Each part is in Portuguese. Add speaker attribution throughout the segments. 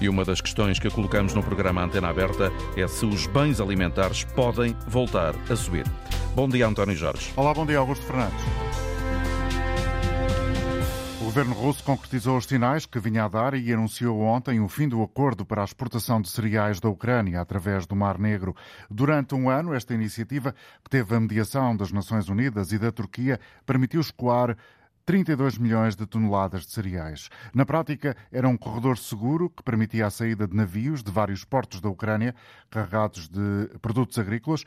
Speaker 1: E uma das questões que colocamos no programa Antena Aberta é se os bens alimentares podem voltar a subir. Bom dia, António Jorge.
Speaker 2: Olá, bom dia, Augusto Fernandes. O governo russo concretizou os sinais que vinha a dar e anunciou ontem o fim do acordo para a exportação de cereais da Ucrânia através do Mar Negro. Durante um ano, esta iniciativa, que teve a mediação das Nações Unidas e da Turquia, permitiu escoar 32 milhões de toneladas de cereais. Na prática, era um corredor seguro que permitia a saída de navios de vários portos da Ucrânia carregados de produtos agrícolas,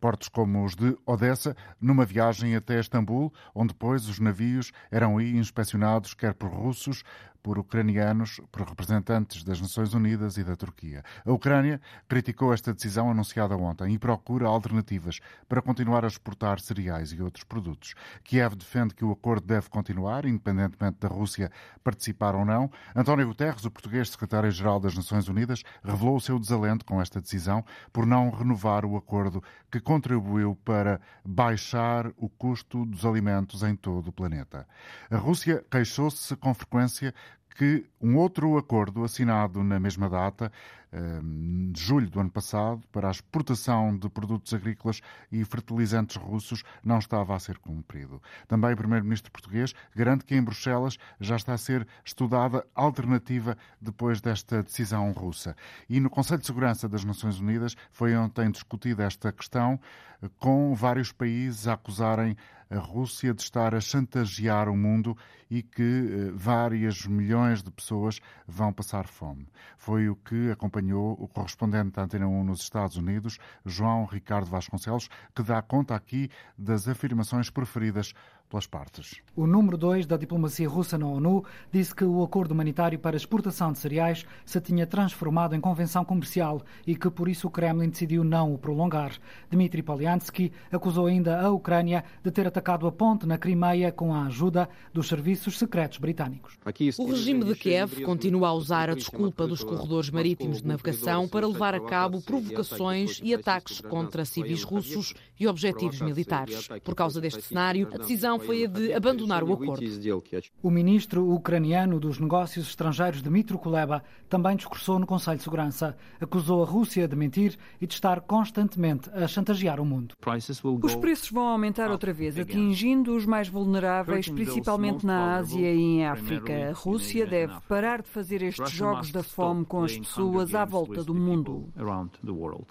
Speaker 2: portos como os de Odessa, numa viagem até Istambul, onde depois os navios eram aí inspecionados quer por russos, por ucranianos, por representantes das Nações Unidas e da Turquia. A Ucrânia criticou esta decisão anunciada ontem e procura alternativas para continuar a exportar cereais e outros produtos. Kiev defende que o acordo deve continuar, independentemente da Rússia participar ou não. António Guterres, o português secretário-geral das Nações Unidas, revelou o seu desalento com esta decisão por não renovar o acordo que contribuiu para baixar o custo dos alimentos em todo o planeta. A Rússia queixou-se com frequência que um outro acordo assinado na mesma data, de julho do ano passado, para a exportação de produtos agrícolas e fertilizantes russos, não estava a ser cumprido. Também o primeiro-ministro português garante que em Bruxelas já está a ser estudada alternativa depois desta decisão russa. E no Conselho de Segurança das Nações Unidas foi ontem discutida esta questão, com vários países a acusarem a Rússia de estar a chantagear o mundo e que eh, várias milhões de pessoas vão passar fome. Foi o que acompanhou o correspondente da Antena 1 nos Estados Unidos, João Ricardo Vasconcelos, que dá conta aqui das afirmações preferidas pelas partes.
Speaker 3: O número 2 da diplomacia russa na ONU disse que o acordo humanitário para exportação de cereais se tinha transformado em convenção comercial e que por isso o Kremlin decidiu não o prolongar. Dmitry Polyansky acusou ainda a Ucrânia de ter atacado a ponte na Crimeia com a ajuda dos serviços secretos britânicos.
Speaker 4: O regime de Kiev continua a usar a desculpa dos corredores marítimos de navegação para levar a cabo provocações e ataques contra civis russos e objetivos militares. Por causa deste cenário, a decisão foi a de abandonar o acordo.
Speaker 3: O ministro ucraniano dos Negócios Estrangeiros, Dmitry Kuleba, também discursou no Conselho de Segurança. Acusou a Rússia de mentir e de estar constantemente a chantagear o mundo.
Speaker 5: Os preços vão aumentar outra vez, atingindo os mais vulneráveis, principalmente na Ásia e em África. A Rússia deve parar de fazer estes jogos da fome com as pessoas à volta do mundo.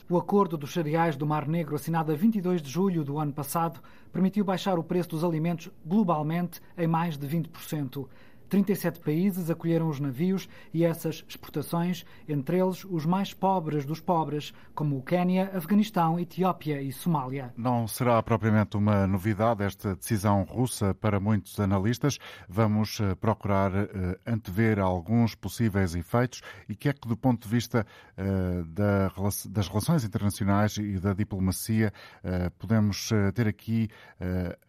Speaker 3: O acordo dos cereais do Mar Negro, assinado a 22 de julho do ano passado, permitiu baixar o preço dos alimentos globalmente em mais de 20%. 37 países acolheram os navios e essas exportações, entre eles os mais pobres dos pobres, como o Quênia, Afeganistão, Etiópia e Somália.
Speaker 2: Não será propriamente uma novidade esta decisão russa para muitos analistas. Vamos eh, procurar uh, antever alguns possíveis efeitos e que é que, do ponto de vista da, das relações internacionais e da diplomacia, podemos ter aqui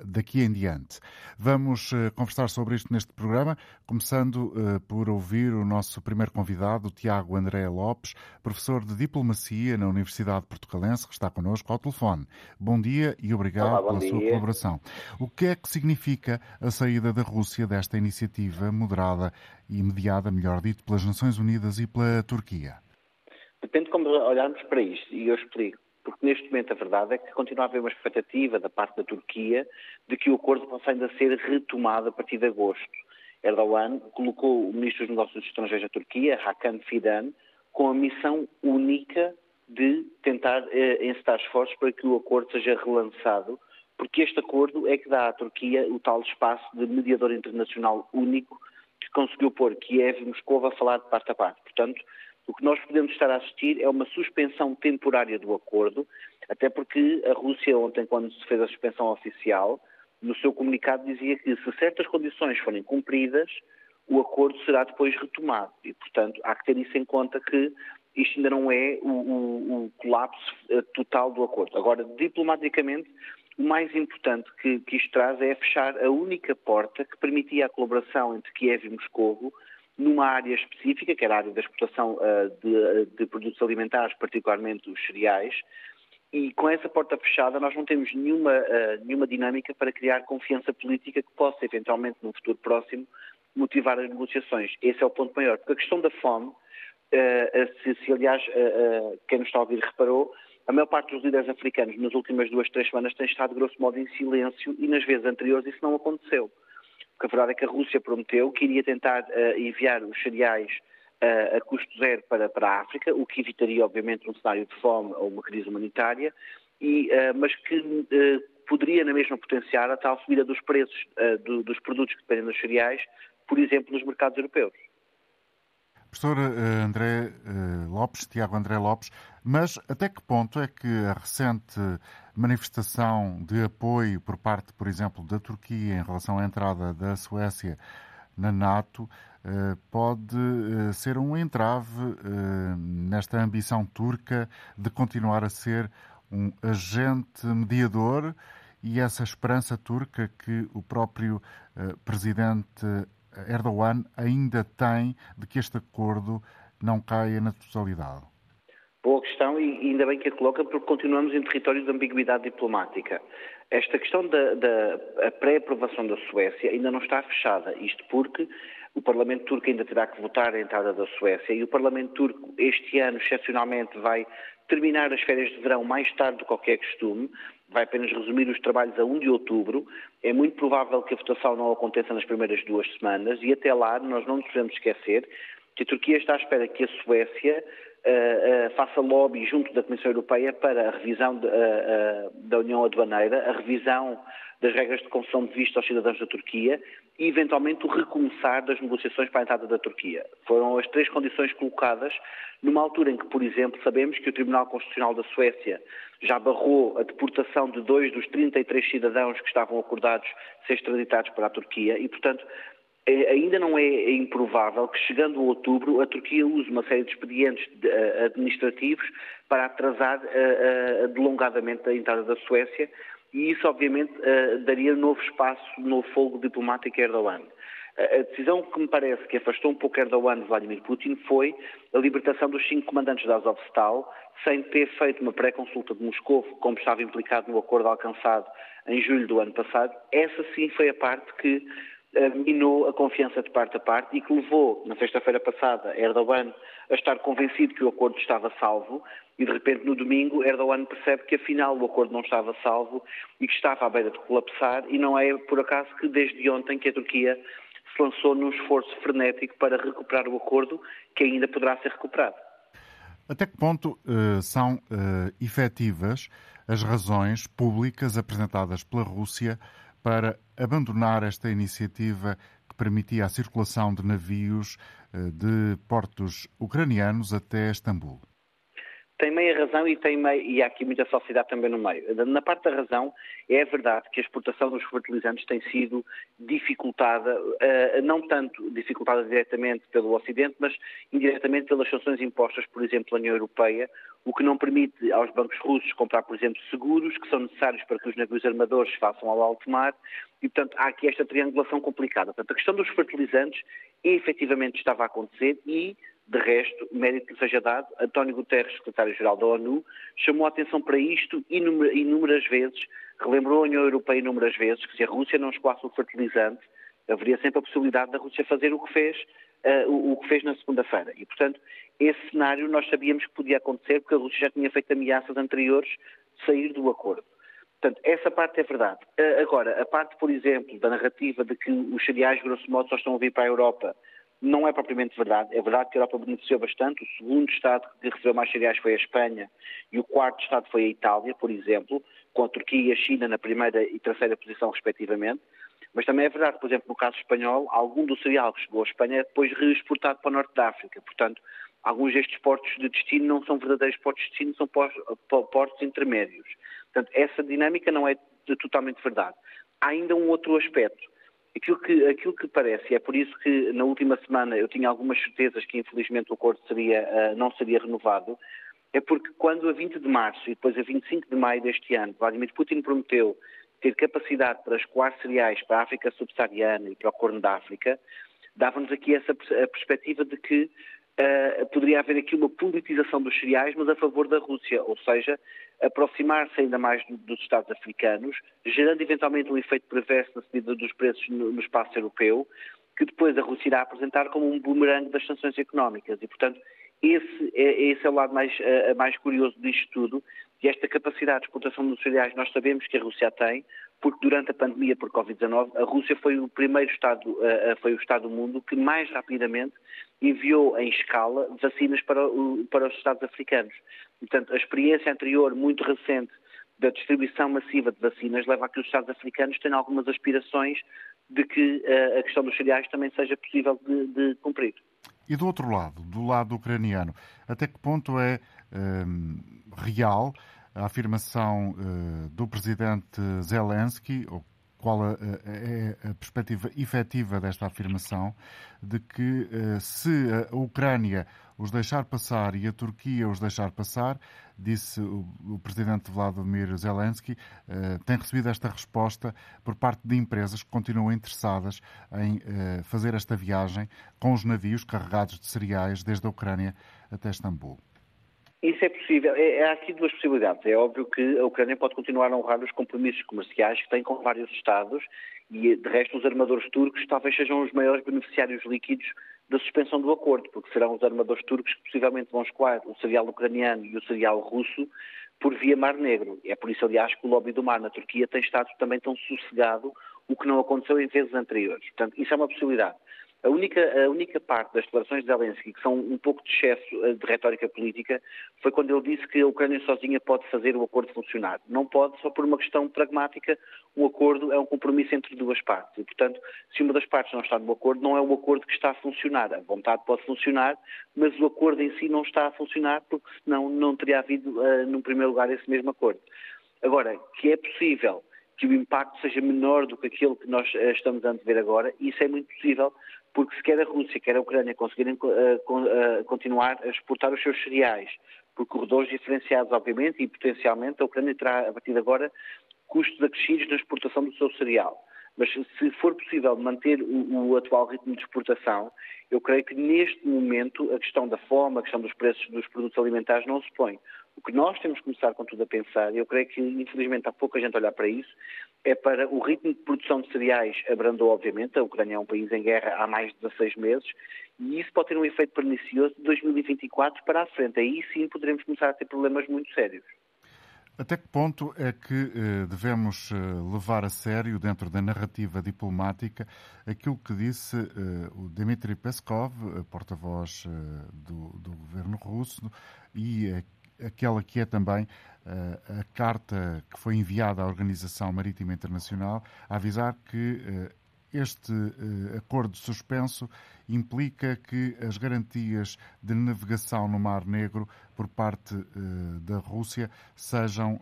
Speaker 2: daqui em diante. Vamos conversar sobre isto neste programa começando uh, por ouvir o nosso primeiro convidado, o Tiago André Lopes, professor de Diplomacia na Universidade Portugalense, que está connosco ao telefone. Bom dia e obrigado
Speaker 6: Olá,
Speaker 2: pela
Speaker 6: dia.
Speaker 2: sua colaboração. O que é que significa a saída da Rússia desta iniciativa moderada e mediada, melhor dito, pelas Nações Unidas e pela Turquia?
Speaker 6: Depende de como olharmos para isto, e eu explico. Porque neste momento a verdade é que continua a haver uma expectativa da parte da Turquia de que o acordo possa ainda ser retomado a partir de agosto. Erdogan colocou o ministro dos Negócios Estrangeiros da Turquia, Hakan Fidan, com a missão única de tentar eh, encetar esforços para que o acordo seja relançado, porque este acordo é que dá à Turquia o tal espaço de mediador internacional único que conseguiu pôr Kiev e Moscou a falar de parte a parte. Portanto, o que nós podemos estar a assistir é uma suspensão temporária do acordo, até porque a Rússia ontem, quando se fez a suspensão oficial, no seu comunicado dizia que se certas condições forem cumpridas, o acordo será depois retomado. E, portanto, há que ter isso em conta que isto ainda não é o, o, o colapso eh, total do acordo. Agora, diplomaticamente, o mais importante que, que isto traz é fechar a única porta que permitia a colaboração entre Kiev e Moscovo numa área específica, que era a área da exportação uh, de, de, produtos alimentares, particularmente os cereais, e com essa porta fechada nós não temos nenhuma, uh, nenhuma dinâmica para criar confiança política que possa eventualmente, no futuro próximo, motivar as negociações. Esse é o ponto maior, porque a questão da fome se, se aliás, quem nos está a ouvir reparou, a maior parte dos líderes africanos nas últimas duas, três semanas tem estado, grosso modo, em silêncio e nas vezes anteriores isso não aconteceu. Porque a verdade é que a Rússia prometeu que iria tentar uh, enviar os cereais uh, a custo zero para, para a África, o que evitaria, obviamente, um cenário de fome ou uma crise humanitária, e, uh, mas que poderia na mesma potenciar a tal subida dos preços do, dos produtos que dependem dos cereais, por exemplo, nos mercados europeus.
Speaker 2: Professor André Lopes, Tiago André Lopes, mas até que ponto é que a recente manifestação de apoio por parte, por exemplo, da Turquia em relação à entrada da Suécia na NATO eh, pode eh, ser um entrave eh, nesta ambição turca de continuar a ser um agente mediador e essa esperança turca que o próprio presidente Erdogan ainda tem de que este acordo não caia na totalidade?
Speaker 6: Boa questão e ainda bem que a coloca porque continuamos em território de ambiguidade diplomática. Esta questão da, da pré-aprovação da Suécia ainda não está fechada, isto porque o Parlamento turco ainda terá que votar a entrada da Suécia e o Parlamento turco este ano, excepcionalmente, vai terminar as férias de verão mais tarde do que qualquer costume, vai apenas resumir os trabalhos a 1 de outubro. É muito provável que a votação não aconteça nas primeiras duas semanas e até lá nós não nos podemos esquecer que a Turquia está à espera que a Suécia uh, faça lobby junto da Comissão Europeia para a revisão de, uh, da União Aduaneira, a revisão das regras de concessão de visto aos cidadãos da Turquia e, eventualmente, o recomeçar das negociações para a entrada da Turquia. Foram as três condições colocadas numa altura em que, por exemplo, sabemos que o Tribunal Constitucional da Suécia já barrou a deportação de dois dos 33 cidadãos que estavam acordados ser extraditados para a Turquia e, portanto, é, ainda não é improvável que, chegando a outubro, a Turquia use uma série de expedientes eh, administrativos para atrasar uh, uh, delongadamente a entrada da Suécia e isso, obviamente, uh, daria novo espaço, novo fogo diplomático a Erdogan. A decisão que me parece que afastou um pouco Erdogan de Vladimir Putin foi a libertação dos cinco comandantes da Azovstal, sem ter feito uma pré-consulta de Moscou, como estava implicado no acordo alcançado em julho do ano passado. Essa sim foi a parte que eh, minou a confiança de parte a parte e que levou, na sexta-feira passada, Erdogan a estar convencido que o acordo estava salvo e, de repente, no domingo, Erdogan percebe que, afinal, o acordo não estava salvo e que estava à beira de colapsar e não é, por acaso, que desde ontem que a Turquia se lançou num esforço frenético para recuperar o acordo que ainda poderá ser recuperado.
Speaker 2: Até que ponto uh, são uh, efetivas as razões públicas apresentadas pela Rússia para abandonar esta iniciativa que permitia a circulação de navios eh, de portos ucranianos até Istambul
Speaker 6: tem meia razão e, tem meia, e há aqui muita sociedade também no meio. Na parte da razão, é verdade que a exportação dos fertilizantes tem sido dificultada, uh, não tanto dificultada diretamente pelo Ocidente, mas indiretamente pelas sanções impostas, por exemplo, pela União Europeia, o que não permite aos bancos russos comprar, por exemplo, seguros que são necessários para que os navios armadores façam ao alto mar, e, portanto, há aqui esta triangulação complicada. Portanto, a questão dos fertilizantes efetivamente estava a acontecer e de resto, mérito que seja dado, António Guterres, secretário-geral da ONU, chamou a atenção para isto inúmeras vezes, relembrou a União Europeia inúmeras vezes que se a Rússia não escoasse o fertilizante, haveria sempre a possibilidade da Rússia fazer o que fez, uh, o, o, que fez na segunda-feira. E, portanto, esse cenário nós sabíamos que podia acontecer porque a Rússia já tinha feito ameaças anteriores de sair do acordo. Portanto, essa parte é verdade. Uh, agora, a parte, por exemplo, da narrativa de que os cereais, grosso modo, só estão a vir para a Europa não é propriamente verdade. É verdade que a Europa beneficiou bastante. O segundo Estado que recebeu mais cereais foi a Espanha e o quarto Estado foi a Itália, por exemplo, com a Turquia e a China na primeira e terceira posição, respectivamente. Mas também é verdade, por exemplo, no caso espanhol, algum do cereal que chegou à Espanha é depois reexportado para o norte da África. Portanto, alguns destes portos de destino não são verdadeiros portos de destino, são portos intermédios. Portanto, essa dinâmica não é totalmente verdade. Há ainda um outro aspecto Aquilo que, aquilo que parece, é por isso que na última semana eu tinha algumas certezas que infelizmente o acordo seria, uh, não seria renovado, é porque quando a 20 de março e depois a 25 de maio deste ano, Vladimir Putin prometeu ter capacidade para escoar cereais para a África subsaariana e para o Corno da África, dava-nos aqui essa perspectiva de que uh, poderia haver aqui uma politização dos cereais, mas a favor da Rússia, ou seja, aproximar-se ainda mais do, dos Estados africanos, gerando eventualmente um efeito perverso na subida dos preços no, espaço europeu, que depois a Rússia irá apresentar como um bumerangue das sanções económicas. E, portanto, Esse é, esse é o lado mais, uh, mais curioso disto tudo e esta capacidade de exportação dos cereais nós sabemos que a Rússia tem, porque durante a pandemia por Covid-19 a Rússia foi o primeiro Estado, uh, foi o Estado do mundo que mais rapidamente enviou em escala vacinas para, o, para os Estados africanos. Portanto, a experiência anterior, muito recente, da distribuição massiva de vacinas leva a que os Estados africanos tenham algumas aspirações de que uh, a questão dos cereais também seja possível de, de cumprir.
Speaker 2: E do outro lado, do lado ucraniano, até que ponto é um, real a afirmação uh, do presidente Zelensky, ou qual é a perspectiva efetiva desta afirmação, de que uh, se a Ucrânia os deixar passar e a Turquia os deixar passar, disse o, presidente Vladimir Zelensky, uh, tem recebido esta resposta por parte de empresas que continuam interessadas em uh, fazer esta viagem com os navios carregados de cereais desde a Ucrânia até Istambul.
Speaker 6: Isso é possível. É, há aqui duas possibilidades. É óbvio que a Ucrânia pode continuar a honrar os compromissos comerciais que tem com vários Estados e, de resto, os armadores turcos talvez sejam os maiores beneficiários líquidos da suspensão do acordo, porque serão os armadores turcos que possivelmente vão escoar o cereal ucraniano e o cereal russo por via Mar Negro. É por isso, aliás, que o lobby do mar na Turquia tem estado também tão sossegado, o que não aconteceu em vezes anteriores. Portanto, isso é uma possibilidade. A única, a única parte das declarações de Zelensky que são um pouco de excesso eh, de retórica política foi quando ele disse que a Ucrânia sozinha pode fazer o acordo funcionar. Não pode, só por uma questão pragmática, o acordo é um compromisso entre duas partes. E, portanto, se uma das partes não está no acordo, não é o acordo que está a funcionar. A vontade pode funcionar, mas o acordo em si não está a funcionar, porque senão não teria havido, uh, num primeiro lugar, esse mesmo acordo. Agora, que é possível que o impacto seja menor do que aquele que nós uh, estamos a ver agora, isso é muito possível, porque se quer a Rússia, quer a Ucrânia conseguirem uh, uh, continuar a exportar os seus cereais por corredores diferenciados, obviamente, e potencialmente a Ucrânia terá, a partir de agora, custos acrescidos na exportação do seu cereal. Mas se for possível manter o, o, atual ritmo de exportação, eu creio que neste momento a questão da fome, a questão dos preços dos produtos alimentares não se põe. O que nós temos que começar com tudo a pensar, e eu creio que infelizmente há pouca gente a olhar para isso, é para o ritmo de produção de cereais abrandou, obviamente, a Ucrânia é um país em guerra há mais de 16 meses, e isso pode ter um efeito pernicioso de 2024 para a frente. Aí sim poderemos começar a ter problemas muito sérios.
Speaker 2: Até que ponto é que eh, devemos eh, levar a sério, dentro da narrativa diplomática, aquilo que disse eh, o Dmitry Peskov, porta-voz do, do, governo russo, e aquela que é também uh, a carta que foi enviada à Organização Marítima Internacional a avisar que uh, este uh, acordo suspenso implica que as garantias de navegação no Mar Negro por parte da Rússia sejam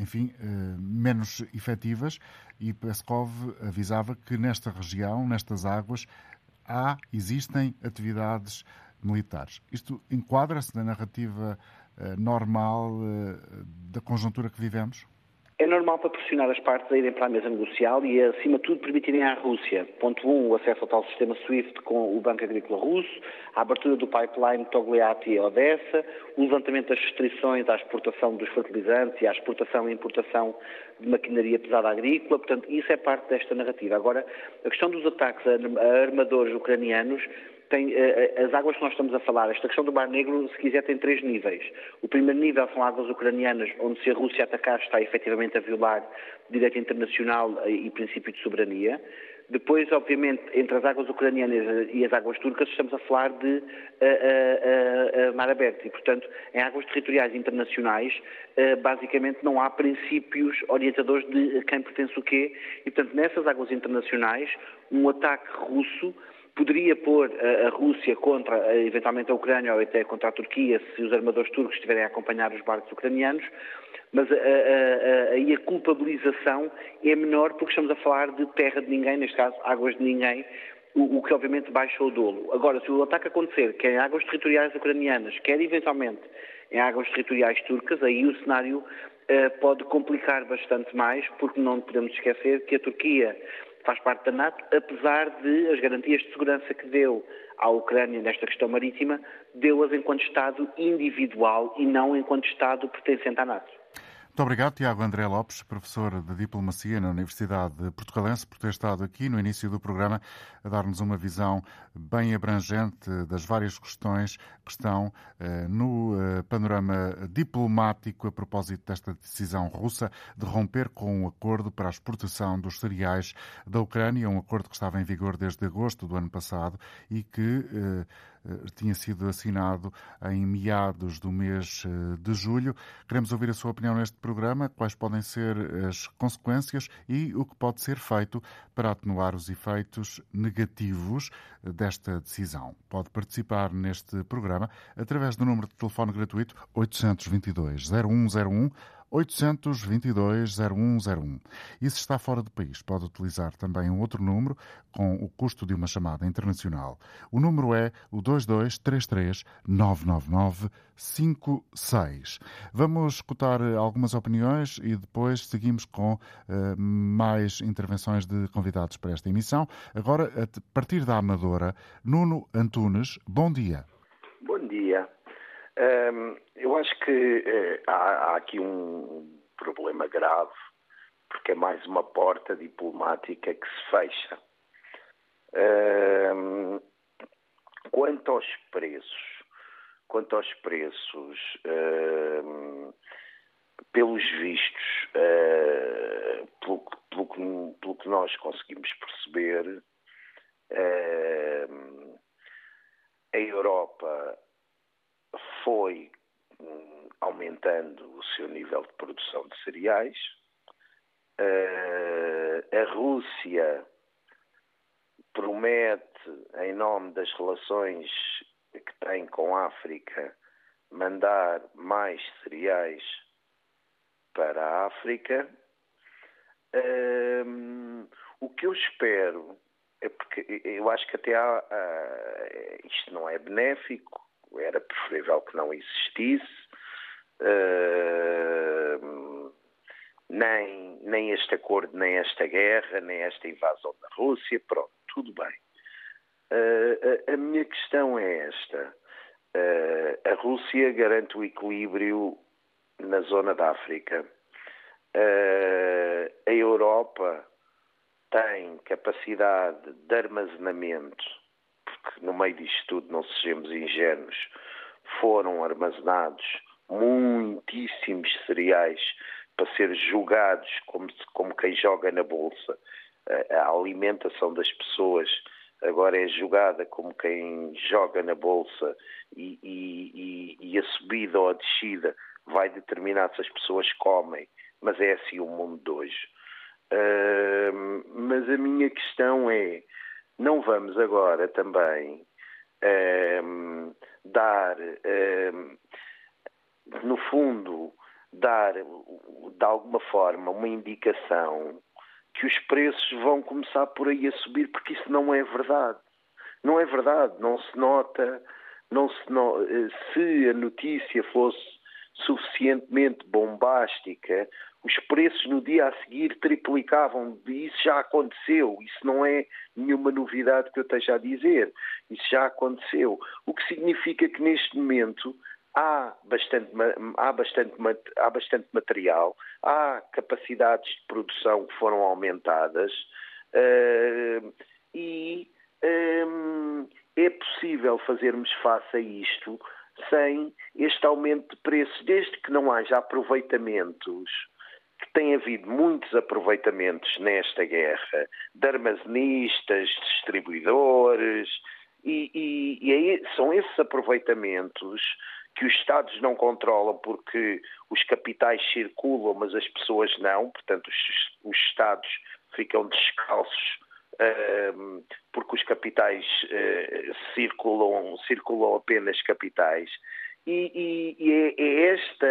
Speaker 2: enfim, menos efetivas. E Peskov avisava que nesta região, nestas águas, há, existem atividades militares. Isto enquadra-se na narrativa uh, normal uh, da conjuntura que vivemos?
Speaker 6: É normal para pressionar as partes a irem para a mesa negocial e, acima de tudo, permitirem à Rússia, ponto 1, um, o acesso ao tal sistema SWIFT com o Banco Agrícola Russo, a abertura do pipeline Togliatti e Odessa, o levantamento das restrições à exportação dos fertilizantes e à exportação e importação de maquinaria pesada agrícola. Portanto, isso é parte desta narrativa. Agora, a questão dos ataques a armadores ucranianos tem, eh, eh, as águas que nós estamos a falar, esta questão do Mar Negro, se quiser, tem três níveis. O primeiro nível são águas ucranianas, onde se a Rússia atacar está efetivamente a violar direito internacional eh, e princípio de soberania. Depois, obviamente, entre as águas ucranianas e as águas turcas, estamos a falar de uh, uh, uh, mar aberto. E, portanto, em águas territoriais internacionais, basicamente não há princípios orientadores de quem pertence o quê. E, portanto, nessas águas internacionais, um ataque russo poderia pôr a, Rússia contra, eventualmente, a Ucrânia ou até contra a Turquia, se os armadores turcos estiverem a acompanhar os barcos ucranianos, mas aí a, a, a, culpabilização é menor porque estamos a falar de terra de ninguém, neste caso, águas de ninguém, o, o, que obviamente baixa o dolo. Agora, se o ataque acontecer, quer em águas territoriais ucranianas, quer eventualmente em águas territoriais turcas, aí o cenário uh, pode complicar bastante mais, porque não podemos esquecer que a Turquia faz parte da NATO, apesar de as garantias de segurança que deu à Ucrânia nesta questão marítima, deu-as enquanto Estado individual e não enquanto Estado pertencente à NATO.
Speaker 2: Muito obrigado, Tiago André Lopes, professor de Diplomacia na Universidade Portugalense, por ter estado aqui no início do programa a dar-nos uma visão bem abrangente das várias questões que estão eh, no eh, panorama diplomático a propósito desta decisão russa de romper com o um acordo para a exportação dos cereais da Ucrânia, um acordo que estava em vigor desde agosto do ano passado e que eh, tinha sido assinado em meados do mês eh, de julho. Queremos ouvir a sua opinião neste programa, quais podem ser as consequências e o que pode ser feito para atenuar os efeitos negativos eh, desta decisão. Pode participar neste programa através do número de telefone gratuito 822 0101 822-0101. E se está fora do país, pode utilizar também um outro número com o custo de uma chamada internacional. O número é o 2233-999-56. Vamos escutar algumas opiniões e depois seguimos com uh, mais intervenções de convidados para esta emissão. Agora, a partir da Amadora, Nuno Antunes, bom dia.
Speaker 7: Um, eu acho que eh, há, há, aqui um problema grave, porque é mais uma porta diplomática que se fecha. Um, quanto aos preços, quanto aos preços, um, pelos vistos, uh, pelo, pelo, que, pelo, que, nós conseguimos perceber, a Europa foi hum, aumentando o seu nível de produção de cereais. Uh, a Rússia promete, em nome das relações que tem com a África, mandar mais cereais para a África. Uh, o que eu espero é porque eu acho que até há, uh, isto não é benéfico, era preferível que não existisse. Uh, nem, nem este acordo, nem esta guerra, nem esta invasão da Rússia, pronto, tudo bem. Uh, a, a, minha questão é esta. Uh, a Rússia garante o equilíbrio na zona da África. a Europa tem capacidade de armazenamento porque no meio disto tudo, não sejamos ingênuos, foram armazenados muitíssimos cereais para ser julgados como, como quem joga na bolsa. A, alimentação das pessoas agora é julgada como quem joga na bolsa e, e, e, a subida ou a descida vai determinar se as pessoas comem, mas é assim o mundo de hoje. Uh, mas a minha questão é, não vamos agora também um, ehm, dar, um, ehm, no fundo, dar de alguma forma uma indicação que os preços vão começar por aí a subir, porque isso não é verdade. Não é verdade, não se nota, não se no... Eh, se a notícia fosse suficientemente bombástica, os preços no dia a seguir triplicavam. Isso já aconteceu. Isso não é nenhuma novidade que eu esteja a dizer. Isso já aconteceu. O que significa que neste momento há bastante, há bastante, há bastante material, há capacidades de produção que foram aumentadas uh, e um, eh, é possível fazermos face a isto sem este aumento de preços, desde que não haja aproveitamentos que tem havido muitos aproveitamentos nesta guerra de armazenistas, distribuidores, e, e, e são esses aproveitamentos que os Estados não controlam porque os capitais circulam, mas as pessoas não, portanto, os, os Estados ficam descalços porque os capitais uh, circulam, circulam apenas capitais. E, e, e é, é, esta,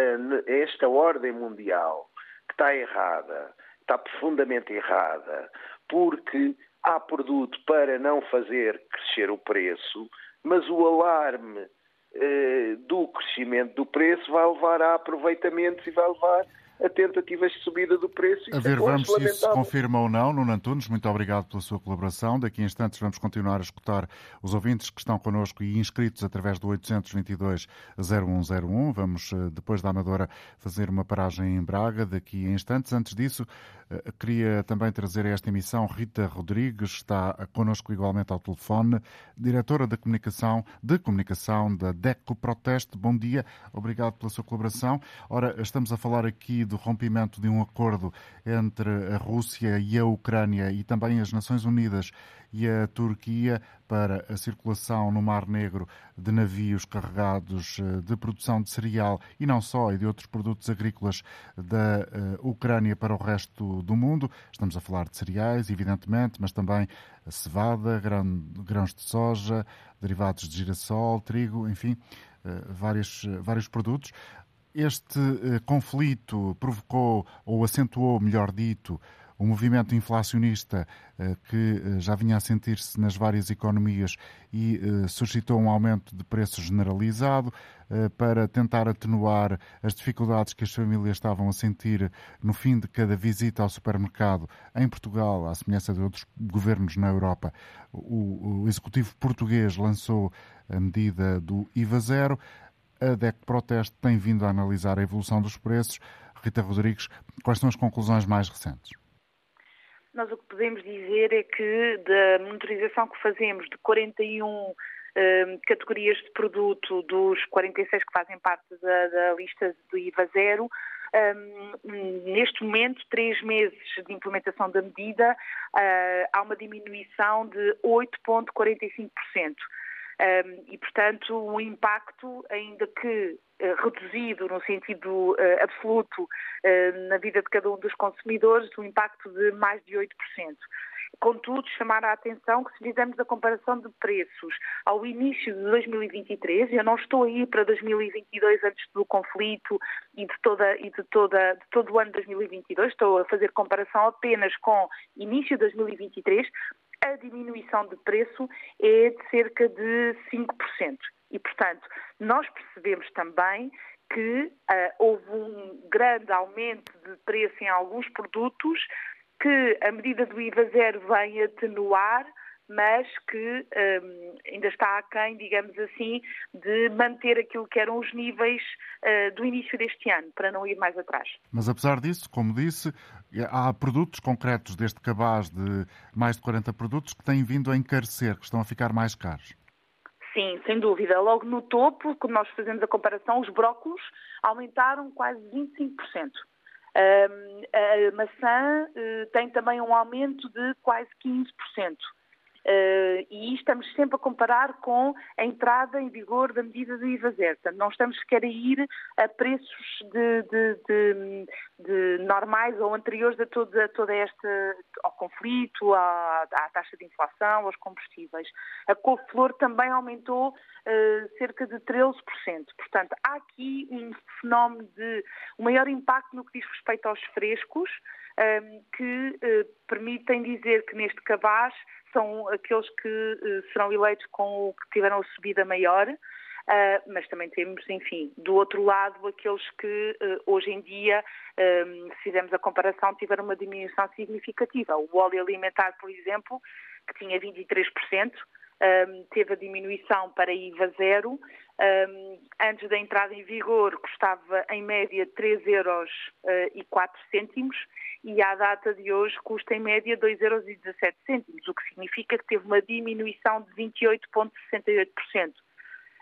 Speaker 7: é esta ordem mundial está errada, está profundamente errada, porque há produto para não fazer crescer o preço, mas o alarme eh, do crescimento do preço vai levar a aproveitamentos e vai levar a tentativas de subida do preço.
Speaker 2: A ver, vamos se isso se confirma ou não. Nuno Antunes, muito obrigado pela sua colaboração. Daqui a instantes vamos continuar a escutar os ouvintes que estão connosco e inscritos através do 822-0101. Vamos, eh, depois da Amadora, fazer uma paragem em Braga daqui a instantes. Antes disso, eh, queria também trazer a esta emissão Rita Rodrigues, está connosco igualmente ao telefone, diretora da comunicação, de comunicação da DECO Proteste. Bom dia, obrigado pela sua colaboração. Ora, estamos a falar aqui do rompimento de um acordo entre a Rússia e a Ucrânia e também as Nações Unidas e a Turquia para a circulação no Mar Negro de navios carregados eh, de produção de cereal e não só, e de outros produtos agrícolas da eh, Ucrânia para o resto do mundo. Estamos a falar de cereais, evidentemente, mas também cevada, grãos de soja, derivados de girassol, trigo, enfim, eh, vários, vários produtos. Este conflito provocou, ou acentuou, melhor dito, o movimento inflacionista eh, que eh, já vinha a sentir-se nas várias economias e suscitou um aumento de preços generalizado para tentar atenuar as dificuldades que as famílias estavam a sentir no fim de cada visita ao supermercado em Portugal, à semelhança de outros governos na Europa. O, executivo português lançou a medida do IVA zero. A DEC Proteste tem vindo a analisar a evolução dos preços. Rita Rodrigues, quais são as conclusões mais recentes?
Speaker 8: Nós o que podemos dizer é que da monitorização que fazemos de 41 um, categorias de produto dos 46 que fazem parte da, da lista do IVA zero, um, neste momento, três meses de implementação da medida, uh, há uma diminuição de 8,45%. Um, e, portanto, o impacto, ainda que uh, reduzido no sentido uh, absoluto uh, na vida de cada um dos consumidores, o impacto de mais de 8%. Contudo, chamar a atenção que se fizermos a comparação de preços ao início de 2023, eu não estou aí para 2022 antes do conflito e de, toda, e de, toda, de todo o ano de 2022, estou a fazer comparação apenas com início de 2023, a diminuição de preço é de cerca de 5%. E, portanto, nós percebemos também que uh, houve um grande aumento de preço em alguns produtos que a medida do IVA zero vem atenuar mas que um, ainda está aquém, digamos assim, de manter aquilo que eram os níveis uh, do início deste ano, para não ir mais atrás.
Speaker 2: Mas apesar disso, como disse, há produtos concretos deste cabaz de mais de 40 produtos que têm vindo a encarecer, que estão a ficar mais caros.
Speaker 8: Sim, sem dúvida. Logo no topo, quando nós fazemos a comparação, os brócolos aumentaram quase 25%. Um, a maçã uh, tem também um aumento de quase 15%. Uh, e estamos sempre a comparar com a entrada em vigor da medida do IVA zero. Portanto, não estamos sequer a ir a preços de, de, de, de normais ou anteriores a toda, a esta, ao conflito, à, à, taxa de inflação, aos combustíveis. A couve-flor também aumentou uh, cerca de 13%. Portanto, há aqui um fenómeno de um maior impacto no que diz respeito aos frescos, eh, que uh, permitem dizer que neste cabaz são aqueles que uh, serão eleitos com o que tiveram a subida maior. Uh, mas também temos, enfim, do outro lado, aqueles que hoje em dia, um, se fizermos a comparação, tiveram uma diminuição significativa. O óleo alimentar, por exemplo, que tinha 23%, um, teve a diminuição para IVA zero. Um, antes da entrada em vigor, custava em média 3 euros uh, e 4 cêntimos e à data de hoje custa em média 2,17 euros, o que significa que teve uma diminuição de 28,68%.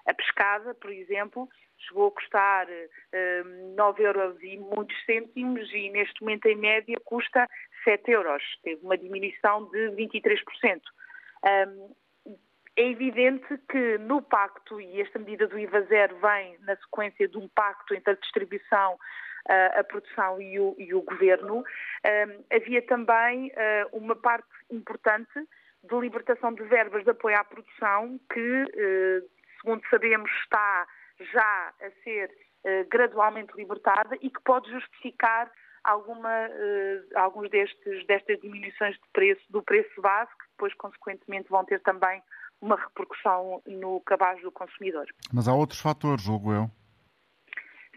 Speaker 8: A pescada, por exemplo, chegou a custar um, 9 euros e muitos cêntimos e neste momento em média custa 7 euros. Teve uma diminuição de 23%. Um, é evidente que no pacto, e esta medida do IVA zero vem na sequência de um pacto entre a distribuição a produção e o, e o governo, havia também ah, uma parte importante de libertação de verbas de apoio à produção que, ah, segundo sabemos, está já a ser gradualmente libertada e que pode justificar alguma, alguns destes, destas diminuições de preço, do preço base, que depois, consequentemente, vão ter também uma repercussão no cabaz do consumidor.
Speaker 2: Mas há outros fatores, julgo eu.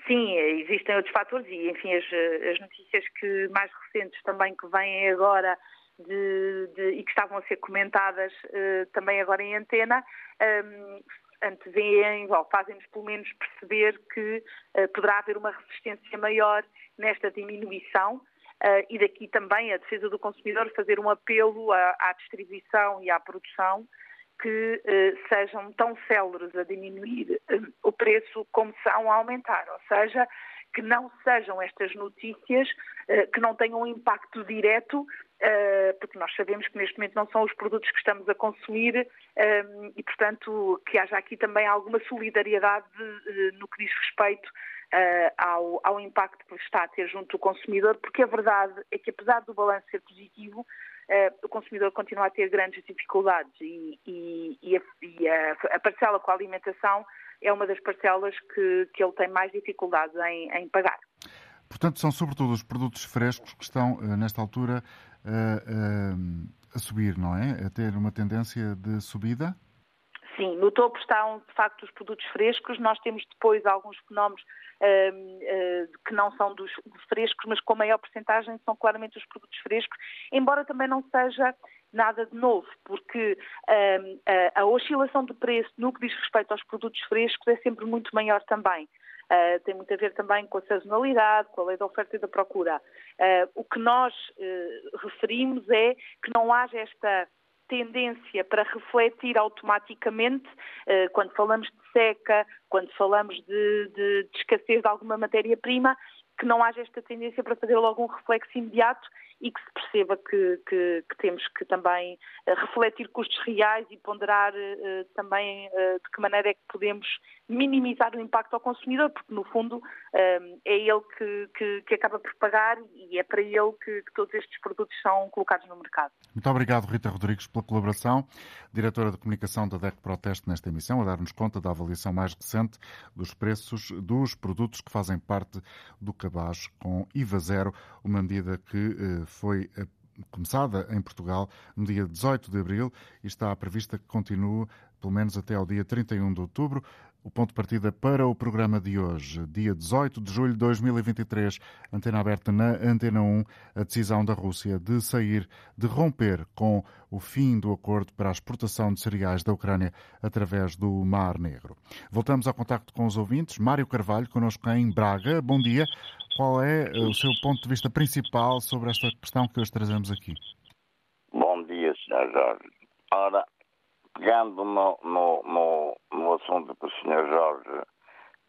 Speaker 8: sim, existem outros fatores e, enfim, as, as notícias que mais recentes também que vêm agora de, de, e que estavam a ser comentadas uh, também agora em antena, um, antevêem, fazem-nos pelo menos perceber que uh, poderá haver uma resistência maior nesta diminuição uh, e daqui também a defesa do consumidor fazer um apelo à, à distribuição e à produção que uh, sejam tão céleres a diminuir o preço como são a aumentar, ou seja, que não sejam estas notícias que não tenham um impacto direto eh, porque nós sabemos que neste momento não são os produtos que estamos a consumir eh, e, portanto, que haja aqui também alguma solidariedade eh, no que diz respeito ao, ao impacto que está a ter junto do consumidor, porque a verdade é que, apesar do balanço ser positivo, o consumidor continua a ter grandes dificuldades e, e, e, a, e a, a, parcela com a alimentação é uma das parcelas que, que ele tem mais dificuldades em, em pagar.
Speaker 2: Portanto, são sobretudo os produtos frescos que estão, nesta altura, a, a subir, não é? A ter uma tendência de subida?
Speaker 8: Sim, no topo estão de facto os produtos frescos. Nós temos depois alguns fenómenos uh, uh, que não são dos, frescos, mas com maior porcentagem são claramente os produtos frescos, embora também não seja nada de novo, porque uh, a oscilação de preço no que diz respeito aos produtos frescos é sempre muito maior também. Uh, tem muito a ver também com a sazonalidade, com a lei da oferta e da procura. Uh, o que nós uh, referimos é que não haja esta tendência para refletir automaticamente quando falamos de seca, quando falamos de, de, de escassez de alguma matéria-prima, que não haja esta tendência para fazer logo um reflexo imediato e que se perceba que, que, que temos que também uh, refletir custos reais e ponderar uh, também uh, de que maneira é que podemos minimizar o impacto ao consumidor, porque no fundo é ele que, que, que, acaba por pagar e é para ele que, que, todos estes produtos são colocados no mercado.
Speaker 2: Muito obrigado, Rita Rodrigues, pela colaboração, diretora de comunicação da DEC Proteste nesta emissão, a dar-nos conta da avaliação mais recente dos preços dos produtos que fazem parte do cabaz com IVA zero, uma medida que foi eh, começada em Portugal no dia 18 de abril e está prevista que continue pelo menos até ao dia 31 de outubro. O ponto de partida para o programa de hoje, dia 18 de julho de 2023, antena aberta na Antena 1, a decisão da Rússia de sair, de romper com o fim do acordo para a exportação de cereais da Ucrânia através do Mar Negro. Voltamos ao contacto com os ouvintes. Mário Carvalho, connosco em Braga. Bom dia. Qual é eh, o seu ponto de vista principal sobre esta questão que hoje trazemos aqui?
Speaker 9: Bom dia, Sr. Jorge. Ora, pegando no, no, no, no assunto que o Sr. Jorge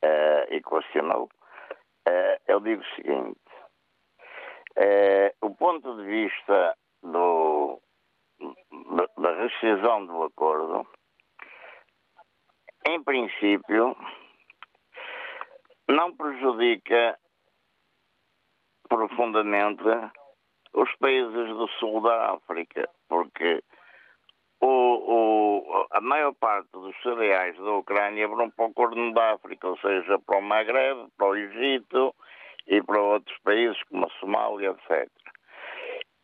Speaker 9: uh, equacionou, uh, eu digo o seguinte: uh, o ponto de vista do, da rescisão do acordo, em princípio, não prejudica profundamente os países do sul da África, porque o, o, a maior parte dos cereais da Ucrânia vão para o Corno da África, ou seja, para o Maghreb, para o Egito e para outros países como a Somália, etc.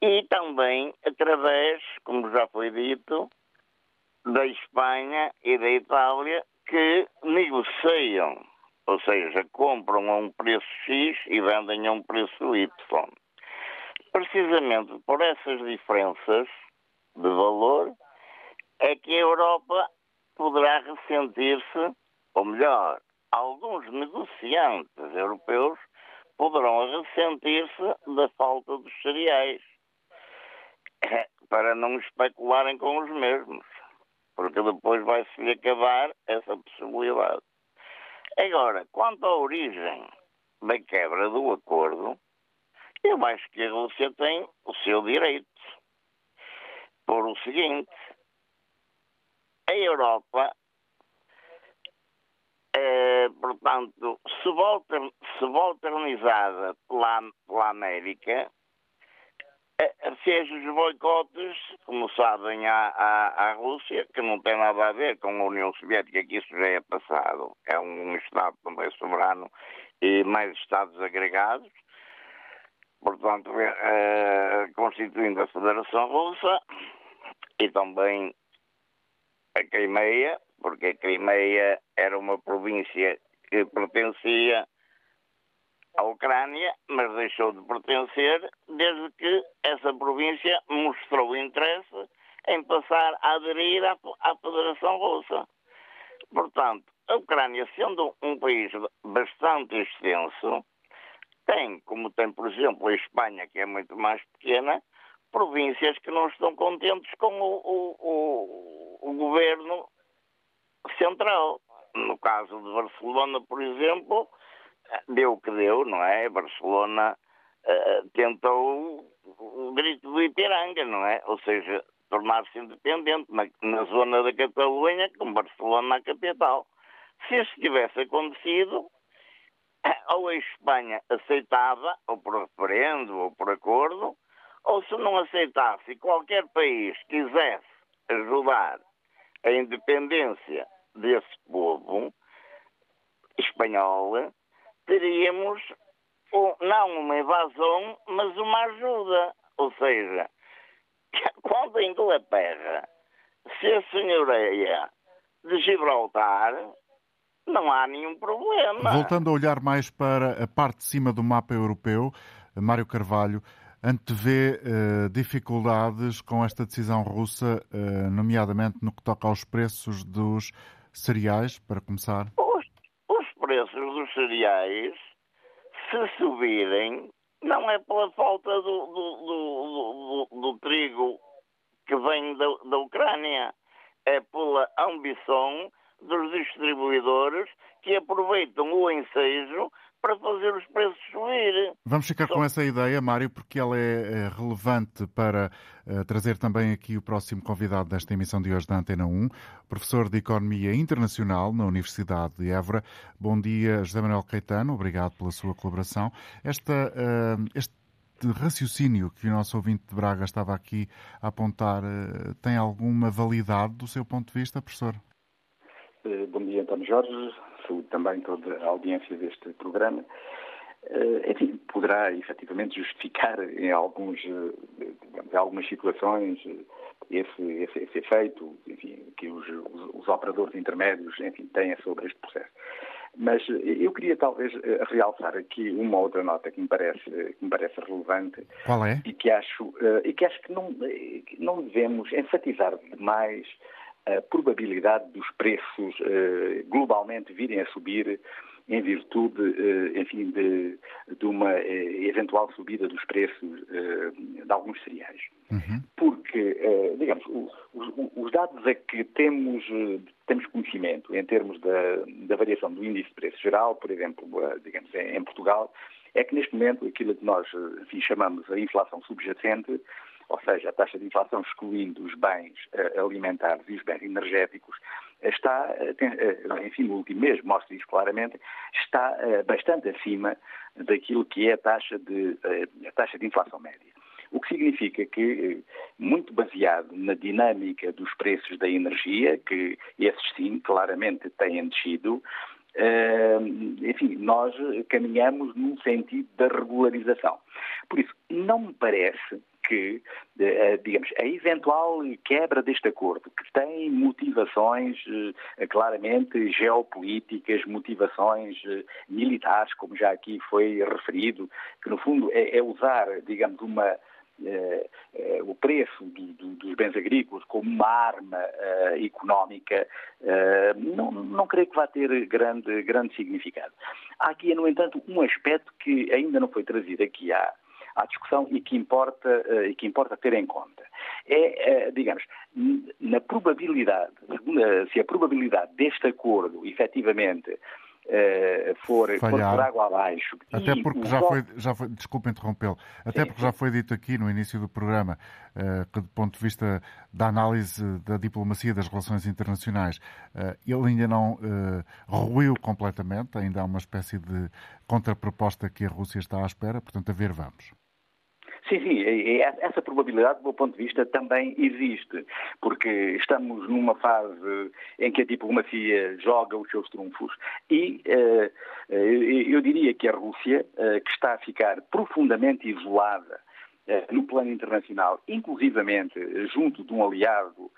Speaker 9: E também através, como já foi dito, da Espanha e da Itália que negociam ou seja, compram a um preço X e vendem a um preço Y. Precisamente por essas diferenças de valor é que a Europa poderá ressentir-se, ou melhor, alguns negociantes europeus poderão ressentir-se da falta dos cereais para não especularem com os mesmos, porque depois vai-se acabar essa possibilidade. Agora, quanto à origem da quebra do acordo, eu acho que a Rússia tem o seu direito. Por o seguinte, a Europa, é, portanto, subalternizada pela, pela América, fez os boicotes, como sabem, à, à, à, Rússia, que não tem nada a ver com a União Soviética, que isso já é passado. É um Estado também soberano e mais Estados agregados. Portanto, é, constituindo a Federação Russa e também a Crimeia, porque a Crimeia era uma província que pertencia à Ucrânia, mas deixou de pertencer desde que essa província mostrou interesse em passar a aderir à, à Federação Russa. Portanto, a Ucrânia, sendo um país bastante extenso, tem, como tem, por exemplo, a Espanha, que é muito mais pequena, províncias que não estão contentes com o, o, o, o governo central. No caso de Barcelona, por exemplo, deu o que deu, não é? Barcelona uh, tentou o grito do Ipiranga, não é? Ou seja, tornar-se independente na, na, zona da Catalunha, com Barcelona a capital. Se isso tivesse acontecido, ou a Espanha aceitava, ou por referendo, ou por acordo, ou se não aceitasse e qualquer país quisesse ajudar a independência desse povo espanhol, teríamos não uma invasão, mas uma ajuda. Ou seja, quando a Inglaterra se assenhoreia de Gibraltar, não há nenhum problema.
Speaker 2: Voltando a olhar mais para a parte de cima do mapa europeu, Mário Carvalho, antevê uh, dificuldades com esta decisão russa, uh, nomeadamente no que toca aos preços dos cereais, para começar?
Speaker 9: Os, os preços dos cereais, se subirem, não é pela falta do, do, do, do trigo que vem da, da Ucrânia, é pela ambição dos distribuidores que aproveitam o ensejo para fazer os preços subir.
Speaker 2: Vamos ficar com essa ideia, Mário, porque ela é, é relevante para uh, trazer também aqui o próximo convidado desta emissão de hoje da Antena 1, professor de Economia Internacional na Universidade de Évora. Bom dia, José Manuel Caetano, obrigado pela sua colaboração. Esta, uh, este raciocínio que o nosso ouvinte de Braga estava aqui a apontar uh, tem alguma validade do seu ponto de vista, professor?
Speaker 10: Bom dia, António Jorge saúde também toda a audiência deste programa. Uh, enfim, poderá efetivamente justificar em, alguns, eh, em algumas situações eh, esse, esse, esse, efeito enfim, que os, os, operadores intermédios enfim, têm sobre este processo. Mas eu queria talvez realçar aqui uma outra nota que me parece, que me parece relevante.
Speaker 2: Qual é?
Speaker 10: E que acho, e que, acho que não, não devemos enfatizar demais a probabilidade dos preços eh, globalmente virem a subir em virtude, eh, enfim, de, de, uma eh, eventual subida dos preços de alguns cereais. Uhum. Porque, digamos, os, os, dados a que temos, temos conhecimento em termos da, da variação do índice de preço geral, por exemplo, digamos, em, Portugal, é que neste momento aquilo que nós enfim, chamamos a inflação subjacente ou seja, a taxa de inflação excluindo os bens uh, alimentares e os bens energéticos, está, uh, enfim, no último mês, mostra isso claramente, está bastante acima daquilo que é a taxa de, a taxa de inflação média. O que significa que, muito baseado na dinâmica dos preços da energia, que esses sim claramente têm descido, enfim, nós caminhamos num sentido da regularização. Por isso, não me parece que, eh, digamos, a eventual quebra deste acordo, que tem motivações eh, claramente geopolíticas, motivações eh, militares, como já aqui foi referido, que no fundo é, é usar, digamos, uma eh, eh, o preço do, do, dos bens agrícolas como uma arma eh, económica, não, não creio que vá ter grande, grande significado. Há aqui, no entanto, um aspecto que ainda não foi trazido aqui à, à discussão e que importa, e que importa ter em conta. É, digamos, na probabilidade, se a probabilidade deste acordo efetivamente uh, for, for, por água abaixo.
Speaker 2: Até porque já foi, já foi, desculpe interrompê-lo, até sim, porque já foi dito aqui no início do programa uh, que do ponto de vista da análise da diplomacia das relações internacionais, uh, ele ainda não ruiu completamente, ainda há uma espécie de contraproposta que a Rússia está à espera, portanto a ver vamos.
Speaker 10: Sim, sim, essa probabilidade, do meu ponto de vista, também existe, porque estamos numa fase em que a diplomacia joga os seus trunfos e uh, eu diria que a Rússia, uh, que está a ficar profundamente isolada no plano internacional, inclusivamente junto de um aliado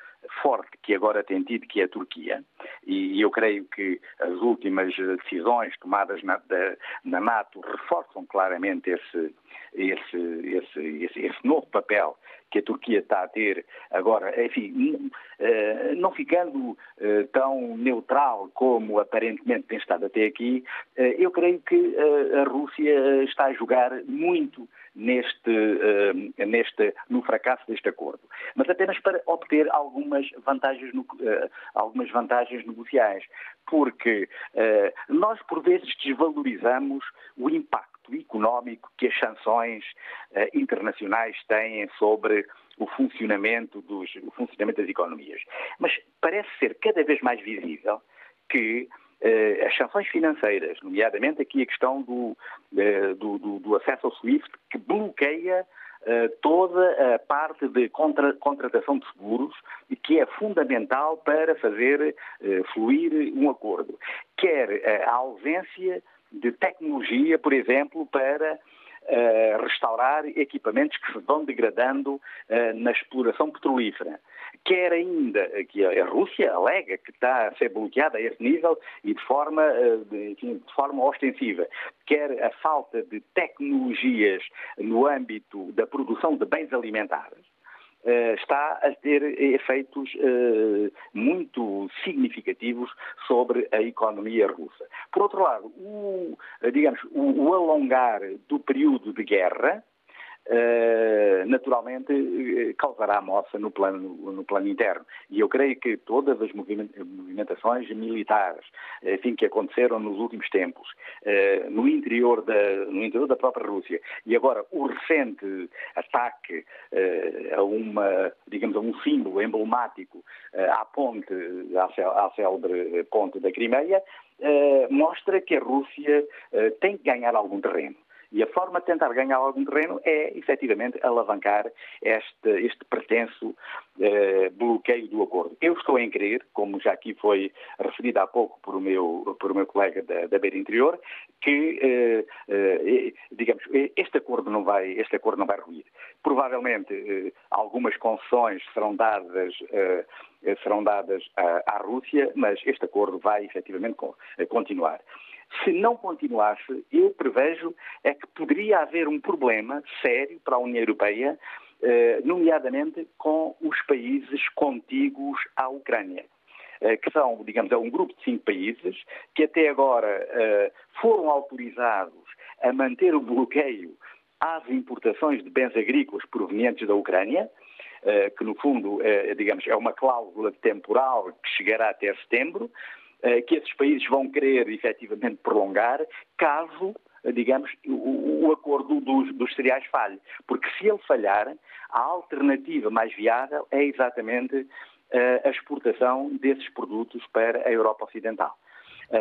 Speaker 10: forte que agora tem tido, que é a Turquia, e eu creio que as últimas decisões tomadas na, da, na NATO reforçam claramente esse, esse, esse, esse, novo papel que a Turquia está a ter agora, enfim, eh, não ficando eh, tão neutral como aparentemente tem estado até aqui, eh, eu creio que a Rússia está a jogar muito neste, neste, no fracasso deste acordo, mas apenas para obter algumas vantagens, algumas vantagens negociais, porque nós por vezes desvalorizamos o impacto económico que as sanções uh, internacionais têm sobre o funcionamento, dos, o funcionamento das economias. Mas parece ser cada vez mais visível que uh, as sanções financeiras, nomeadamente aqui a questão do, uh, do, do, do acesso ao SWIFT, que bloqueia toda a parte de contra, contratação de seguros e que é fundamental para fazer fluir um acordo. Quer a ausência de tecnologia, por exemplo, para uh, restaurar equipamentos que se vão degradando uh, na exploração petrolífera. Quer ainda que a Rússia alega que está a ser bloqueada a esse nível e de forma, uh, de, forma ostensiva. Quer a falta de tecnologias no âmbito da produção de bens alimentares eh, está a ter efeitos eh, muito significativos sobre a economia russa. Por outro lado, o, digamos, o alongar do período de guerra eh, naturalmente eh, causará moça no plano, no plano interno. E eu creio que todas as movimentações militares enfim, que aconteceram nos últimos tempos, eh, no interior, da, no interior da própria Rússia, e agora o recente ataque a uma, digamos, a um símbolo emblemático à ponte, à célebre ponte da Crimeia, mostra que a Rússia tem que ganhar algum terreno. E a forma de tentar ganhar algum terreno é, efetivamente, alavancar este, este pretenso eh, bloqueio do acordo. Eu estou em crer, como já aqui foi referido há pouco por o meu, por o meu colega da, da Beira Interior, que, eh, eh, digamos, este acordo não vai, este acordo não vai ruir. Provavelmente eh, algumas concessões serão dadas eh, serão dadas à, Rússia, mas este acordo vai efetivamente eh, continuar. Se não continuasse, eu prevejo é que poderia haver um problema sério para a União Europeia, eh, nomeadamente com os países contíguos à Ucrânia eh, que são, digamos, é um grupo de cinco países que até agora eh, foram autorizados a manter o bloqueio às importações de bens agrícolas provenientes da Ucrânia, que no fundo, digamos, é uma cláusula temporal que chegará até setembro, que esses países vão querer efetivamente prolongar, caso, digamos, o, o acordo dos, dos cereais falhe. Porque se ele falhar, a alternativa mais viável é exatamente uh, a exportação desses produtos para a Europa Ocidental.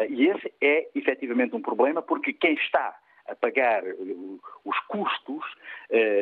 Speaker 10: E esse é efetivamente um problema, porque quem está a pagar os custos,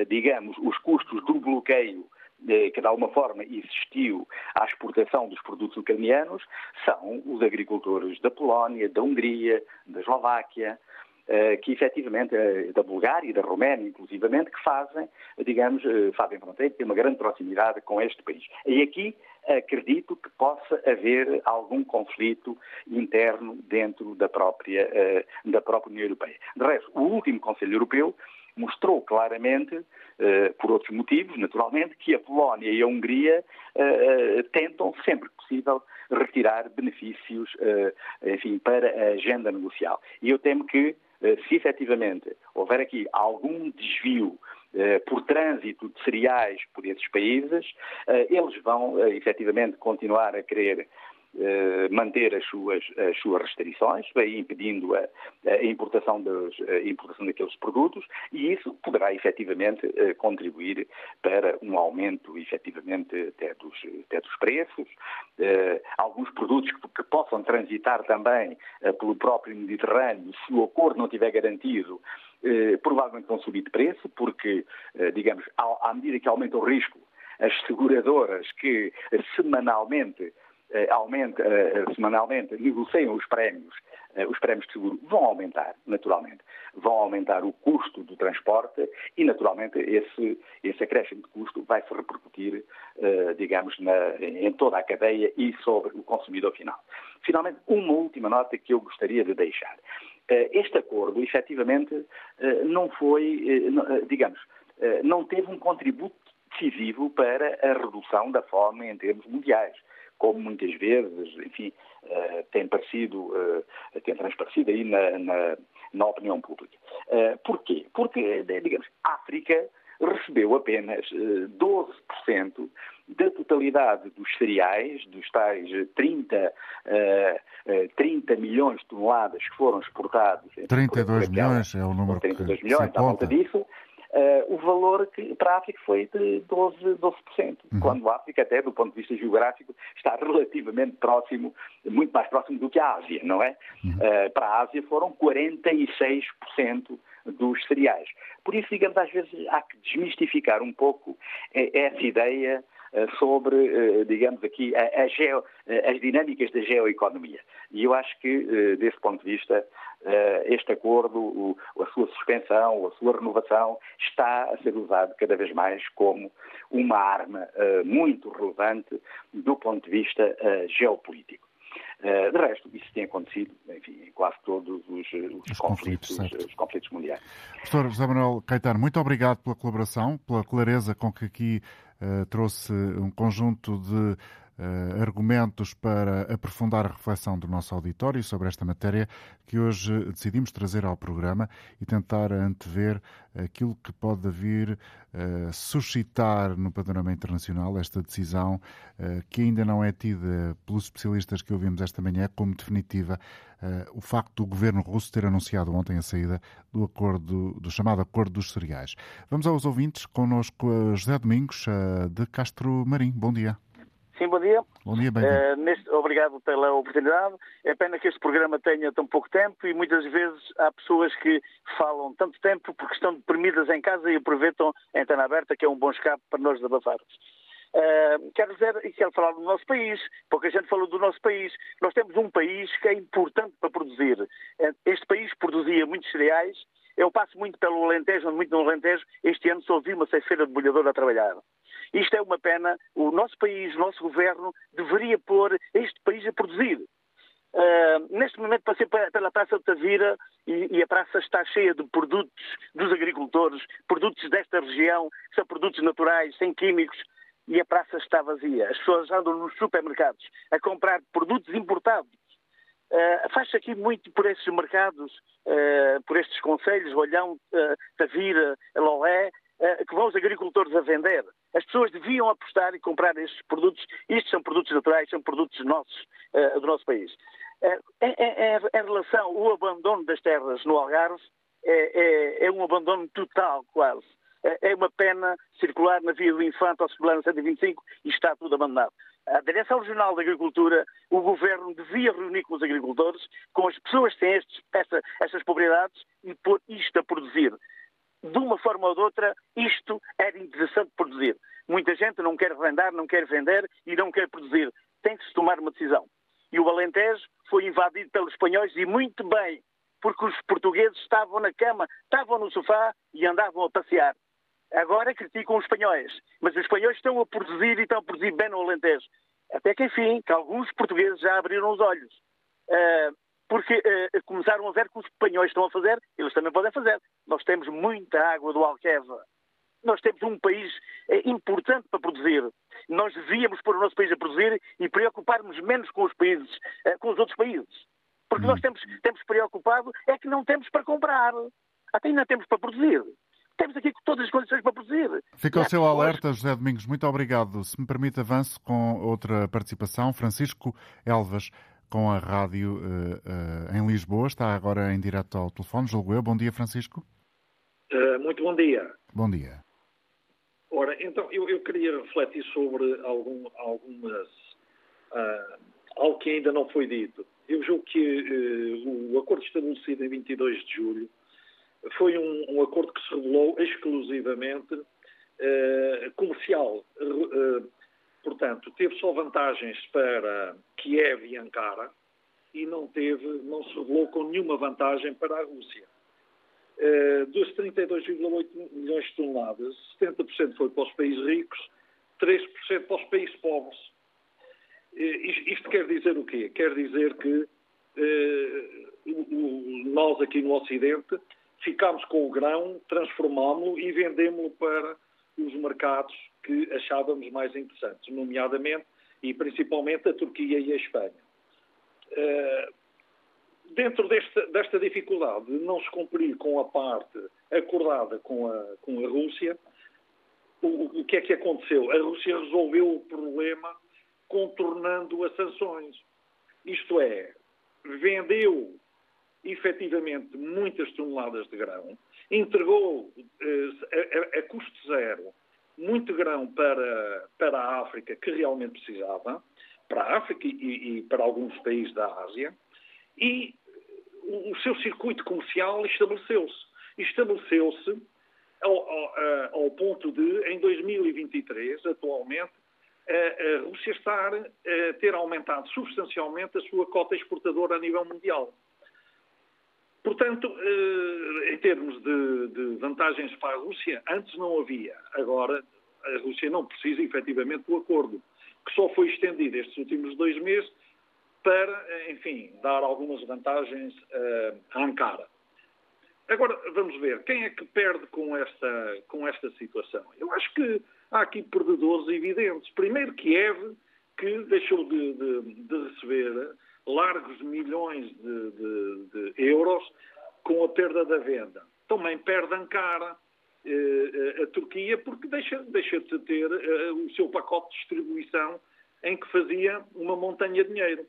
Speaker 10: digamos, os custos do bloqueio que de alguma forma existiu à exportação dos produtos ucranianos são os agricultores da Polónia, da Hungria, da Eslováquia, eh, que efetivamente, eh, da Bulgária e da Roménia, inclusivamente, que fazem, digamos, eh, fazem fronteira, têm uma grande proximidade com este país. E aqui acredito que possa haver algum conflito interno dentro da própria, da própria União Europeia. De resto, o último Conselho Europeu mostrou claramente, uh, por outros motivos, naturalmente, que a Polónia e a Hungria uh, tentam, sempre que possível, retirar benefícios, enfim, para a agenda negocial. E eu temo que, se efetivamente houver aqui algum desvio por trânsito de cereais por esses países, eles vão efetivamente continuar a querer eh, manter as suas, as suas restrições, impedindo a, a importação, dos, a importação daqueles produtos, e isso poderá efetivamente eh, contribuir para um aumento efetivamente até dos, até dos preços. Eh, alguns produtos que, que, possam transitar também pelo próprio Mediterrâneo, se o acordo não tiver garantido, provavelmente vão subir de preço, porque, digamos, à medida que aumenta o risco, as seguradoras que semanalmente aumenta, semanalmente, negociam os prémios eh, os prémios de seguro vão aumentar, naturalmente. Vão aumentar o custo do transporte e, naturalmente, esse, esse acréscimo de custo vai se repercutir, eh, digamos, na, em toda a cadeia e sobre o consumidor final. Finalmente, uma última nota que eu gostaria de deixar. Eh, este acordo, efetivamente, não foi, digamos, não teve um contributo decisivo para a redução da fome em termos mundiais como muitas vezes, enfim, uh, tem parecido, uh, tem transparecido aí na, na, na opinião pública. Uh, porquê? Porque, digamos, a África recebeu apenas 12% da totalidade dos cereais, dos tais 30, 30 milhões de toneladas que foram exportados.
Speaker 2: 32 milhões é o número 32 que milhões, se aponta.
Speaker 10: à volta disso, Uh, o valor que, para a África foi de 12%, 12% uhum. quando a África, até do ponto de vista geográfico, está relativamente próximo, muito mais próximo do que a Ásia, não é? Uhum. Uh, para a Ásia foram 46% dos cereais. Por isso, digamos, às vezes há que desmistificar um pouco eh, essa ideia sobre, digamos aqui, a, a geo, as dinâmicas da geoeconomia. E eu acho que, desse ponto de vista, eh, este acordo, a sua suspensão, a sua renovação, está a ser usado cada vez mais como uma arma eh, muito relevante do ponto de vista eh, geopolítico. De resto, isso tem acontecido enfim, em quase todos os, os, os conflitos, conflitos, os conflitos mundiais.
Speaker 2: Professor José Manuel Caetano, muito obrigado pela colaboração, pela clareza com que aqui uh, trouxe um conjunto de uh, argumentos para aprofundar a reflexão do nosso auditório sobre esta matéria que hoje decidimos trazer ao programa e tentar antever aquilo que pode vir uh, suscitar no panorama internacional esta decisão uh, que ainda não é tida pelos especialistas que ouvimos esta manhã como definitiva o facto do governo russo ter anunciado ontem a saída do acordo do chamado Acordo dos Cereais. Vamos aos ouvintes, connosco José Domingos de Castro Marim. Bom dia.
Speaker 11: Sim, bom dia.
Speaker 2: Bom dia, bem uh,
Speaker 11: neste, Obrigado pela oportunidade. É pena que este programa tenha tão pouco tempo e muitas vezes há pessoas que falam tanto tempo porque estão deprimidas em casa e aproveitam a antena aberta, que é um bom escape para nós desabafarmos. Uh, quero dizer, e quero falar do nosso país, pouca gente falou do nosso país. Nós temos um país que é importante para produzir. Eh, este país produzia muitos cereais. Eu passo muito pelo Alentejo, muito no Alentejo. Este ano só vi uma ceifeira de bolhador a trabalhar. Isto é uma pena. O nosso país, o nosso governo, deveria pôr este país a produzir. Uh, neste momento passei pela Praça de Tavira e, e, a praça está cheia de produtos dos agricultores, produtos desta região, são produtos naturais, sem químicos, e a praça está vazia. As pessoas andam nos supermercados a comprar produtos importados. Uh, Faz-se aqui muito por esses mercados, uh, por estes conselhos, Olhão, uh, Tavira, Loé, uh, que vão os agricultores a vender. As pessoas deviam apostar e comprar estes produtos. Estes são produtos naturais, são produtos nossos, do nosso país. Em, em, em, relação ao abandono das terras no Algarve, é, é, é um abandono total, quase. É, é uma pena circular na via do Infante ao Soberano 125 e está tudo abandonado. A Direção Regional da Agricultura, o Governo devia reunir com os agricultores, com as pessoas que têm estes, esta, estas propriedades e pôr isto a produzir de uma forma ou de outra, isto era interessante produzir. Muita gente não quer vender, não quer vender e não quer produzir. Tem que se tomar uma decisão. E o Alentejo foi invadido pelos espanhóis e muito bem, porque os portugueses estavam na cama, estavam no sofá e andavam a passear. Agora criticam os espanhóis, mas os espanhóis estão a produzir e estão a produzir bem no Alentejo. Até que, enfim, que alguns portugueses já abriram os olhos. Uh, porque uh, começaram a ver que os espanhóis estão a fazer, eles também podem fazer. Nós temos muita água do Alqueva. Nós temos um país uh, importante para produzir. Nós devíamos pôr o nosso país a produzir e preocuparmos menos com os países, uh, com os outros países. Porque hum. nós temos, temos preocupado é que não temos para comprar. Até ainda temos para produzir. Temos aqui todas as condições para produzir.
Speaker 2: Fica o seu alerta, José Domingos. Muito obrigado. Se me permite, avanço com outra participação. Francisco Elvas com a rádio uh, uh, em Lisboa. Está agora em direto ao telefone. Julgo eu. Bom dia, Francisco.
Speaker 12: Uh, muito bom dia.
Speaker 2: Bom dia.
Speaker 12: Ora, então, eu, eu queria refletir sobre algum, algumas. algo que ainda não foi dito. Eu julgo que o acordo estabelecido em 22 de julho foi um, um acordo que se revelou exclusivamente comercial Portanto, teve só vantagens para Kiev e Ankara e não teve, não se revelou com nenhuma vantagem para a Rússia. Uh, dos 32,8 milhões de toneladas, 70% foi para os países ricos, 3% para os países pobres. Uh, isto, quer dizer o quê? Quer dizer que uh, nós aqui no Ocidente ficámos com o grão, transformámo-lo e vendemos-lo para os mercados que achávamos mais interessantes, nomeadamente e principalmente a Turquia e a Espanha. Uh, dentro desta, desta, dificuldade de não se cumprir com a parte acordada com a, com a Rússia, o, o que é que aconteceu? A Rússia resolveu o problema contornando as sanções. Isto é, vendeu efetivamente muitas toneladas de grão, entregou eh, a, a, a, custo zero muito grão para, para a África que realmente precisava, para a África e, e para alguns países da Ásia, e o, o seu circuito comercial estabeleceu-se. Estabeleceu-se ao, ao, ao, ponto de, em 2023, atualmente, a, a Rússia estar a ter aumentado substancialmente a sua cota exportadora a nível mundial. Portanto, eh, em termos de, de, vantagens para a Rússia, antes não havia. Agora, a Rússia não precisa efetivamente do acordo, que só foi estendido estes últimos dois meses para, enfim, dar algumas vantagens uh, à Ankara. Agora, vamos ver, quem é que perde com esta, com esta situação? Eu acho que há aqui perdedores evidentes. Primeiro, Kiev, que deixou de, de, de receber largos milhões de, de, de, euros com a perda da venda. Também perde Ankara, eh, a Turquia, porque deixa, deixa de ter eh, o seu pacote de distribuição em que fazia uma montanha de dinheiro.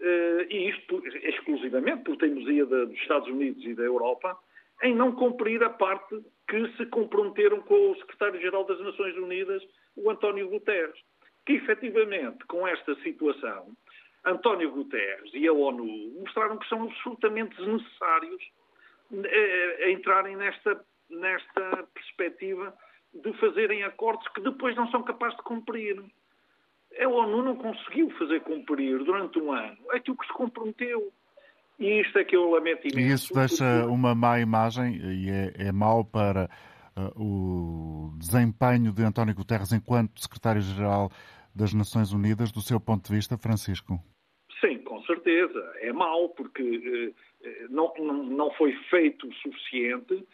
Speaker 12: Eh, e isto exclusivamente por teimosia dos Estados Unidos e da Europa em não cumprir a parte que se comprometeram com o secretário-geral das Nações Unidas, o António Guterres, que efetivamente com esta situação António Guterres e a ONU mostraram que são absolutamente desnecessários a, a entrarem nesta, nesta perspectiva de fazerem acordos que depois não são capazes de cumprir. A ONU não conseguiu fazer cumprir durante um ano aquilo que se comprometeu. E isto é que eu lamento imenso.
Speaker 2: E isso deixa uma má imagem e é, é mau para uh, o desempenho de António Guterres enquanto secretário-geral das Nações Unidas, do seu ponto de vista, Francisco?
Speaker 12: Sim, com certeza. É mau, porque eh, não, não, não foi feito o suficiente,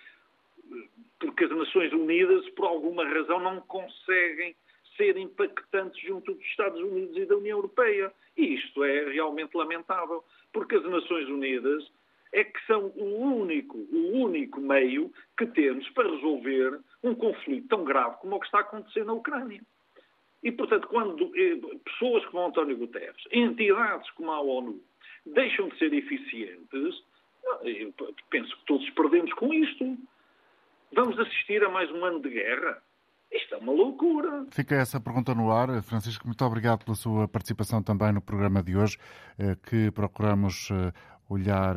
Speaker 12: porque as Nações Unidas, por alguma razão, não conseguem ser impactantes junto dos Estados Unidos e da União Europeia. E isto é realmente lamentável, porque as Nações Unidas é que são o único, o único meio que temos para resolver um conflito tão grave como o que está acontecendo na Ucrânia. E, portanto, quando eh, pessoas como António Guterres, entidades como a ONU, deixam de ser eficientes, eu penso que todos perdemos com isto. Vamos assistir a mais um ano de guerra? Isto é uma loucura.
Speaker 2: Fica essa pergunta no ar. Francisco, muito obrigado pela sua participação também no programa de hoje, eh, que procuramos eh, olhar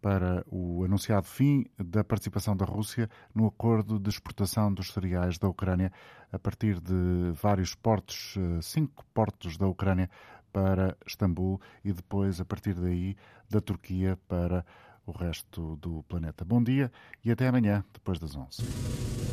Speaker 2: para o anunciado fim da participação da Rússia no acordo de exportação dos cereais da Ucrânia a partir de vários portos, eh, cinco portos da Ucrânia para Istambul e depois, a partir daí, da Turquia para o resto do planeta. Bom dia e até amanhã, depois das 11.